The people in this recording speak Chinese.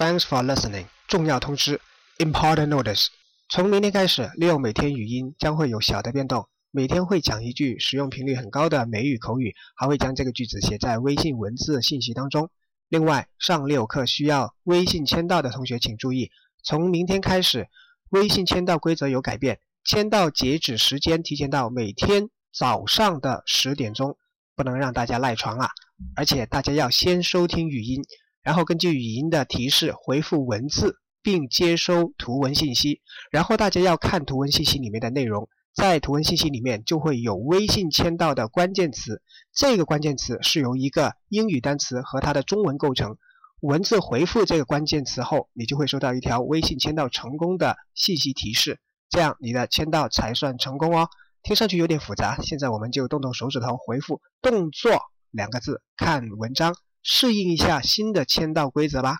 Thanks for listening。重要通知，Important notice。从明天开始，利用每天语音将会有小的变动。每天会讲一句使用频率很高的美语口语，还会将这个句子写在微信文字信息当中。另外，上六课需要微信签到的同学请注意，从明天开始，微信签到规则有改变，签到截止时间提前到每天早上的十点钟，不能让大家赖床啊！而且大家要先收听语音，然后根据语音的提示回复文字，并接收图文信息，然后大家要看图文信息里面的内容。在图文信息里面就会有微信签到的关键词，这个关键词是由一个英语单词和它的中文构成。文字回复这个关键词后，你就会收到一条微信签到成功的信息提示，这样你的签到才算成功哦。听上去有点复杂，现在我们就动动手指头回复“动作”两个字，看文章，适应一下新的签到规则吧。